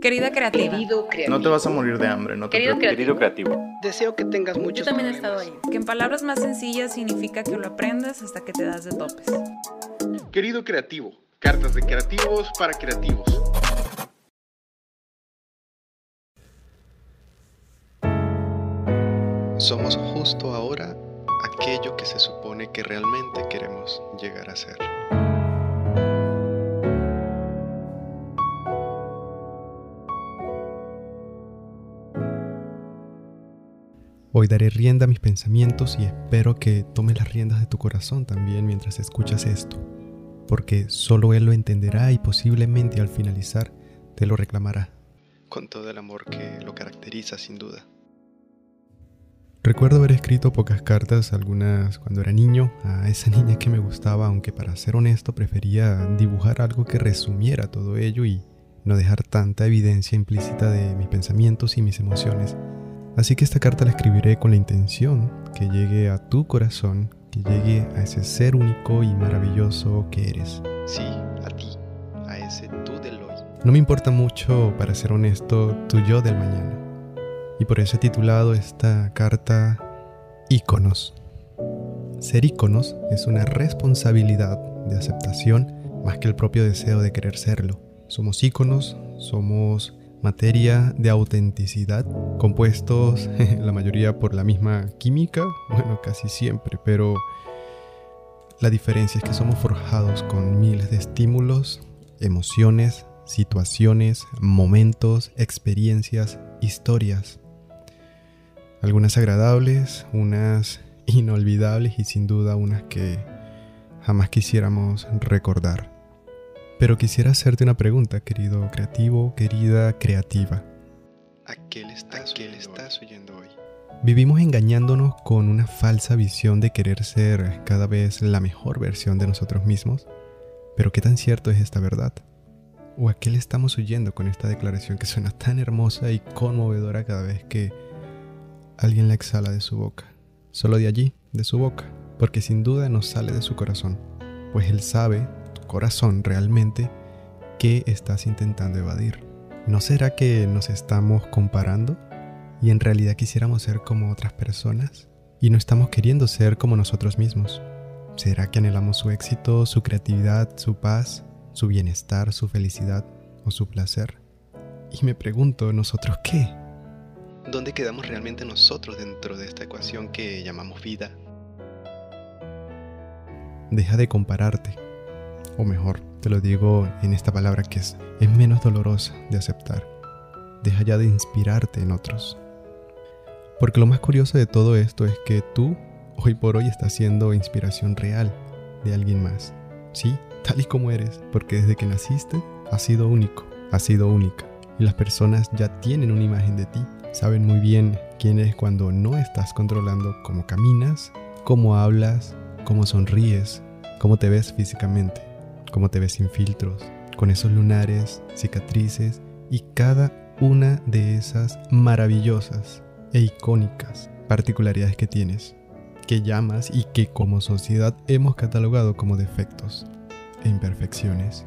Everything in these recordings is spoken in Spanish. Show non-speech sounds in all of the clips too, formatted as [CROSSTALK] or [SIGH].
Querida creativa. Querido creativo. No te vas a morir de hambre, no te Querido preocupes. Querido creativo. Deseo que tengas Yo muchos también he estado ahí. Que en palabras más sencillas significa que lo aprendes hasta que te das de topes. Querido creativo, cartas de creativos para creativos. Somos justo ahora aquello que se supone que realmente queremos llegar a ser. Daré rienda a mis pensamientos y espero que tomes las riendas de tu corazón también mientras escuchas esto, porque solo Él lo entenderá y posiblemente al finalizar te lo reclamará, con todo el amor que lo caracteriza sin duda. Recuerdo haber escrito pocas cartas, algunas cuando era niño, a esa [LAUGHS] niña que me gustaba, aunque para ser honesto prefería dibujar algo que resumiera todo ello y no dejar tanta evidencia implícita de mis pensamientos y mis emociones. Así que esta carta la escribiré con la intención que llegue a tu corazón, que llegue a ese ser único y maravilloso que eres. Sí, a ti, a ese tú del hoy. No me importa mucho, para ser honesto, tu yo del mañana. Y por eso he titulado esta carta Íconos. Ser íconos es una responsabilidad de aceptación más que el propio deseo de querer serlo. Somos íconos, somos materia de autenticidad, compuestos [LAUGHS] la mayoría por la misma química, bueno, casi siempre, pero la diferencia es que somos forjados con miles de estímulos, emociones, situaciones, momentos, experiencias, historias. Algunas agradables, unas [LAUGHS] inolvidables y sin duda unas que jamás quisiéramos recordar. Pero quisiera hacerte una pregunta, querido creativo, querida creativa. ¿A qué le estás, qué le estás oyendo hoy? Vivimos engañándonos con una falsa visión de querer ser cada vez la mejor versión de nosotros mismos. Pero ¿qué tan cierto es esta verdad? ¿O a qué le estamos huyendo con esta declaración que suena tan hermosa y conmovedora cada vez que alguien la exhala de su boca? Solo de allí, de su boca, porque sin duda nos sale de su corazón, pues él sabe corazón realmente qué estás intentando evadir. ¿No será que nos estamos comparando y en realidad quisiéramos ser como otras personas y no estamos queriendo ser como nosotros mismos? ¿Será que anhelamos su éxito, su creatividad, su paz, su bienestar, su felicidad o su placer? Y me pregunto, ¿nosotros qué? ¿Dónde quedamos realmente nosotros dentro de esta ecuación que llamamos vida? Deja de compararte o mejor, te lo digo en esta palabra que es, es menos dolorosa de aceptar. Deja ya de inspirarte en otros. Porque lo más curioso de todo esto es que tú, hoy por hoy, estás siendo inspiración real de alguien más. Sí, tal y como eres, porque desde que naciste has sido único, has sido única. Y las personas ya tienen una imagen de ti. Saben muy bien quién eres cuando no estás controlando cómo caminas, cómo hablas, cómo sonríes, cómo te ves físicamente cómo te ves sin filtros, con esos lunares, cicatrices y cada una de esas maravillosas e icónicas particularidades que tienes, que llamas y que como sociedad hemos catalogado como defectos e imperfecciones,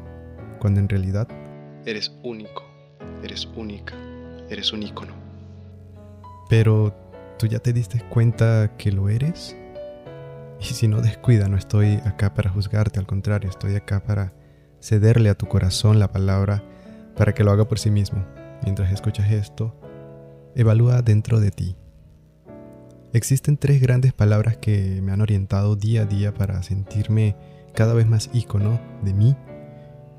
cuando en realidad eres único, eres única, eres un ícono. Pero, ¿tú ya te diste cuenta que lo eres? Y si no descuida, no estoy acá para juzgarte, al contrario, estoy acá para cederle a tu corazón la palabra para que lo haga por sí mismo. Mientras escuchas esto, evalúa dentro de ti. Existen tres grandes palabras que me han orientado día a día para sentirme cada vez más ícono de mí.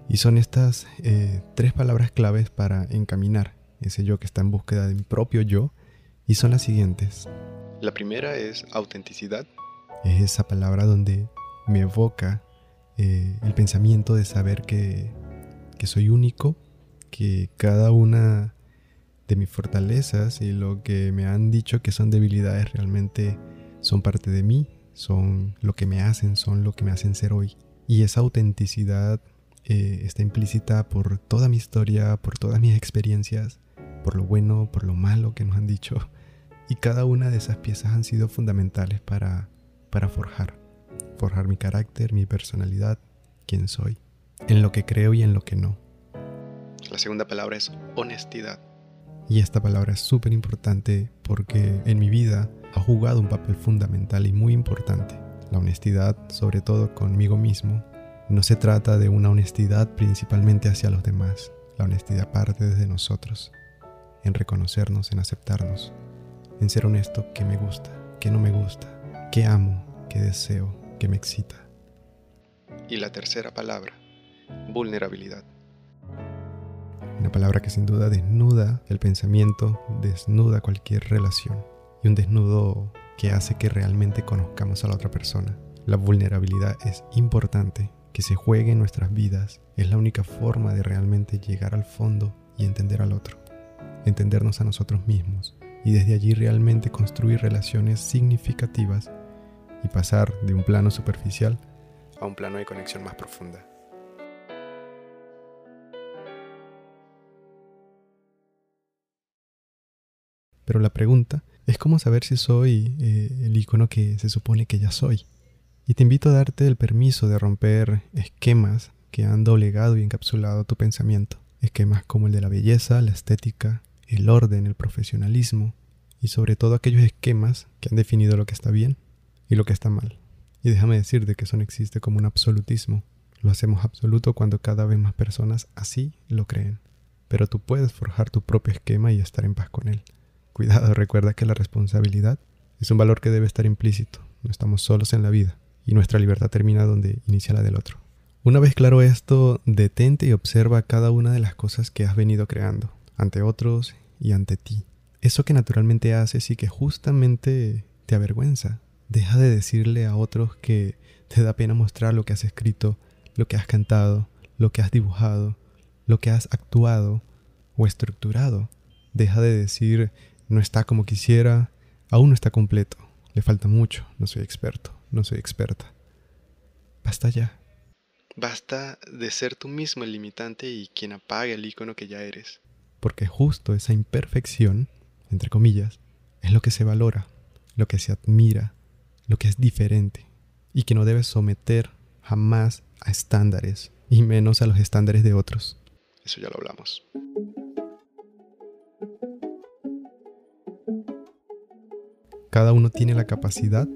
Y son estas eh, tres palabras claves para encaminar ese yo que está en búsqueda de mi propio yo. Y son las siguientes. La primera es autenticidad es esa palabra donde me evoca eh, el pensamiento de saber que, que soy único, que cada una de mis fortalezas y lo que me han dicho que son debilidades realmente son parte de mí, son lo que me hacen, son lo que me hacen ser hoy. Y esa autenticidad eh, está implícita por toda mi historia, por todas mis experiencias, por lo bueno, por lo malo que nos han dicho. Y cada una de esas piezas han sido fundamentales para para forjar, forjar mi carácter, mi personalidad, quién soy, en lo que creo y en lo que no. La segunda palabra es honestidad. Y esta palabra es súper importante porque en mi vida ha jugado un papel fundamental y muy importante. La honestidad, sobre todo conmigo mismo, no se trata de una honestidad principalmente hacia los demás. La honestidad parte desde nosotros, en reconocernos, en aceptarnos, en ser honesto qué me gusta, qué no me gusta, qué amo, qué deseo, qué me excita. Y la tercera palabra, vulnerabilidad. Una palabra que sin duda desnuda el pensamiento, desnuda cualquier relación y un desnudo que hace que realmente conozcamos a la otra persona. La vulnerabilidad es importante, que se juegue en nuestras vidas, es la única forma de realmente llegar al fondo y entender al otro, entendernos a nosotros mismos y desde allí realmente construir relaciones significativas y pasar de un plano superficial a un plano de conexión más profunda. Pero la pregunta es cómo saber si soy eh, el icono que se supone que ya soy. Y te invito a darte el permiso de romper esquemas que han doblegado y encapsulado tu pensamiento. Esquemas como el de la belleza, la estética, el orden, el profesionalismo y sobre todo aquellos esquemas que han definido lo que está bien y lo que está mal. Y déjame decirte que eso no existe como un absolutismo. Lo hacemos absoluto cuando cada vez más personas así lo creen. Pero tú puedes forjar tu propio esquema y estar en paz con él. Cuidado, recuerda que la responsabilidad es un valor que debe estar implícito. No estamos solos en la vida y nuestra libertad termina donde inicia la del otro. Una vez claro esto, detente y observa cada una de las cosas que has venido creando, ante otros y ante ti. Eso que naturalmente haces y que justamente te avergüenza. Deja de decirle a otros que te da pena mostrar lo que has escrito, lo que has cantado, lo que has dibujado, lo que has actuado o estructurado. Deja de decir no está como quisiera, aún no está completo, le falta mucho, no soy experto, no soy experta. Basta ya. Basta de ser tú mismo el limitante y quien apague el icono que ya eres. Porque justo esa imperfección, entre comillas, es lo que se valora, lo que se admira, lo que es diferente y que no debes someter jamás a estándares y menos a los estándares de otros. Eso ya lo hablamos. Cada uno tiene la capacidad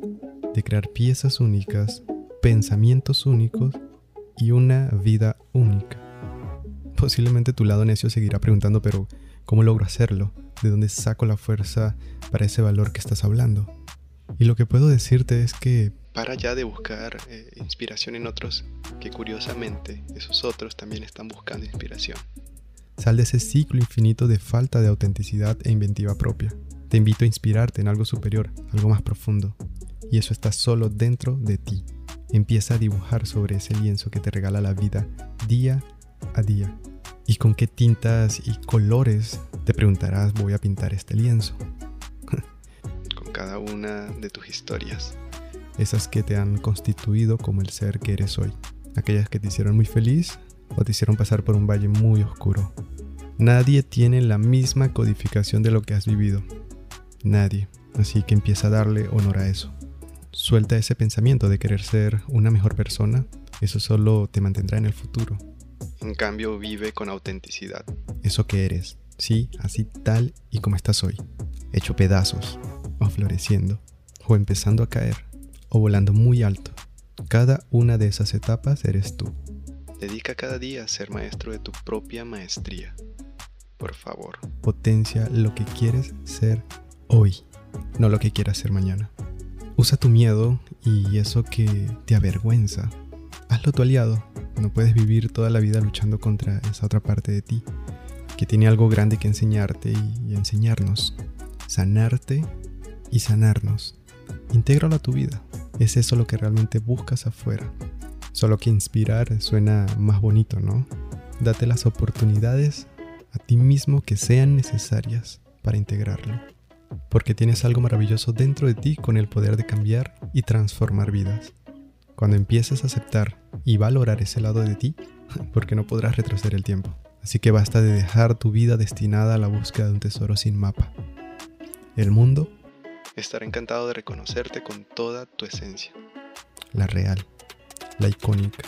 de crear piezas únicas, pensamientos únicos y una vida única. Posiblemente tu lado necio seguirá preguntando, pero ¿cómo logro hacerlo? ¿De dónde saco la fuerza para ese valor que estás hablando? Y lo que puedo decirte es que... Para ya de buscar eh, inspiración en otros, que curiosamente esos otros también están buscando inspiración. Sal de ese ciclo infinito de falta de autenticidad e inventiva propia. Te invito a inspirarte en algo superior, algo más profundo. Y eso está solo dentro de ti. Empieza a dibujar sobre ese lienzo que te regala la vida día a día. ¿Y con qué tintas y colores te preguntarás voy a pintar este lienzo? Cada una de tus historias. Esas que te han constituido como el ser que eres hoy. Aquellas que te hicieron muy feliz o te hicieron pasar por un valle muy oscuro. Nadie tiene la misma codificación de lo que has vivido. Nadie. Así que empieza a darle honor a eso. Suelta ese pensamiento de querer ser una mejor persona. Eso solo te mantendrá en el futuro. En cambio, vive con autenticidad. Eso que eres. Sí, así tal y como estás hoy. Hecho pedazos. O floreciendo. O empezando a caer. O volando muy alto. Cada una de esas etapas eres tú. Dedica cada día a ser maestro de tu propia maestría. Por favor. Potencia lo que quieres ser hoy, no lo que quieras hacer mañana. Usa tu miedo y eso que te avergüenza. Hazlo tu aliado. No puedes vivir toda la vida luchando contra esa otra parte de ti, que tiene algo grande que enseñarte y, enseñarnos. Sanarte y sanarnos. Intégralo a tu vida. Es eso lo que realmente buscas afuera. Solo que inspirar suena más bonito, ¿no? Date las oportunidades a ti mismo que sean necesarias para integrarlo porque tienes algo maravilloso dentro de ti con el poder de cambiar y transformar vidas. Cuando empieces a aceptar y valorar ese lado de ti, [LAUGHS] porque no podrás retroceder el tiempo. Así que basta de dejar tu vida destinada a la búsqueda de un tesoro sin mapa. El mundo estará encantado de reconocerte con toda tu esencia. La real, la icónica,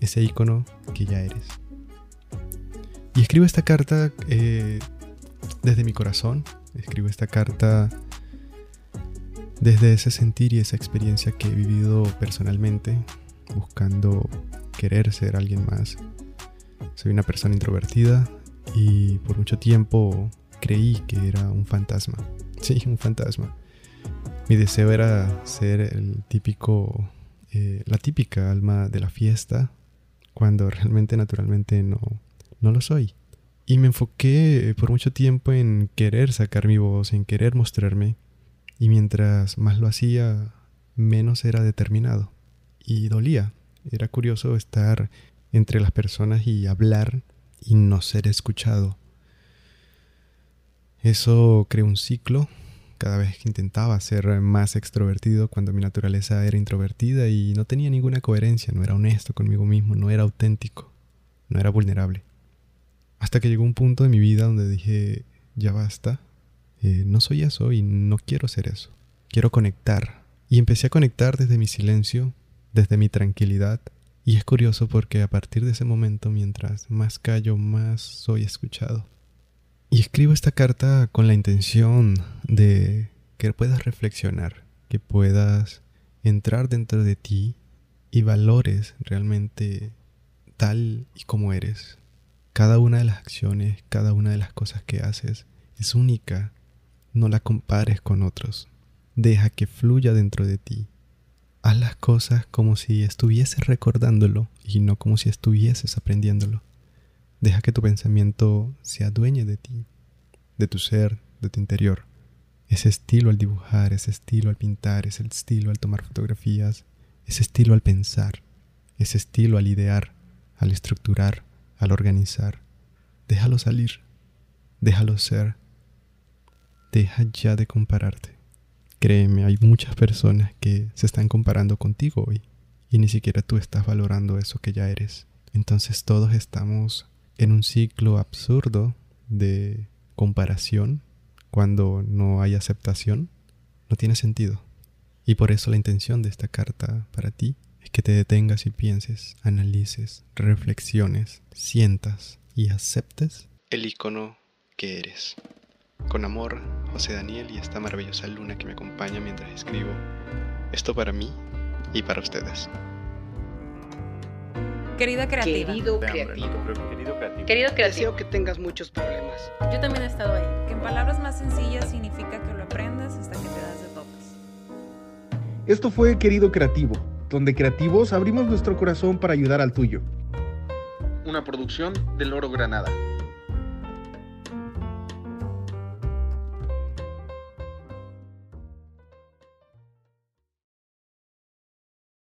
ese icono que ya eres. Y escribo esta carta eh, desde mi corazón, escribo esta carta desde ese sentir y esa experiencia que he vivido personalmente, buscando querer ser alguien más. Soy una persona introvertida y por mucho tiempo creí que era un fantasma. Sí, un fantasma. Mi deseo era ser el típico, eh, la típica alma de la fiesta, cuando realmente naturalmente no, no lo soy. Y me enfoqué por mucho tiempo en querer sacar mi voz, en querer mostrarme. Y mientras más lo hacía, menos era determinado. Y dolía. Era curioso estar entre las personas y hablar y no ser escuchado. Eso creó un ciclo cada vez que intentaba ser más extrovertido cuando mi naturaleza era introvertida y no tenía ninguna coherencia, no era honesto conmigo mismo, no era auténtico, no era vulnerable. Hasta que llegó un punto de mi vida donde dije, ya basta, eh, no soy eso y no quiero ser eso, quiero conectar. Y empecé a conectar desde mi silencio, desde mi tranquilidad. Y es curioso porque a partir de ese momento, mientras más callo, más soy escuchado. Y escribo esta carta con la intención de que puedas reflexionar, que puedas entrar dentro de ti y valores realmente tal y como eres. Cada una de las acciones, cada una de las cosas que haces es única. No la compares con otros. Deja que fluya dentro de ti. Haz las cosas como si estuvieses recordándolo y no como si estuvieses aprendiéndolo. Deja que tu pensamiento se adueñe de ti, de tu ser, de tu interior. Ese estilo al dibujar, ese estilo al pintar, ese estilo al tomar fotografías, ese estilo al pensar, ese estilo al idear, al estructurar, al organizar. Déjalo salir, déjalo ser. Deja ya de compararte. Créeme, hay muchas personas que se están comparando contigo hoy y ni siquiera tú estás valorando eso que ya eres. Entonces todos estamos en un ciclo absurdo de comparación cuando no hay aceptación. No tiene sentido. Y por eso la intención de esta carta para ti es que te detengas y pienses, analices, reflexiones, sientas y aceptes el icono que eres. Con amor, José Daniel y esta maravillosa luna que me acompaña mientras escribo. Esto para mí y para ustedes. Querida creativa. Querido creativo. Querido creativo. Deseo que tengas muchos problemas. Yo también he estado ahí. Que en palabras más sencillas significa que lo aprendes hasta que te das de topes. Esto fue Querido Creativo, donde creativos abrimos nuestro corazón para ayudar al tuyo. Una producción del Oro Granada.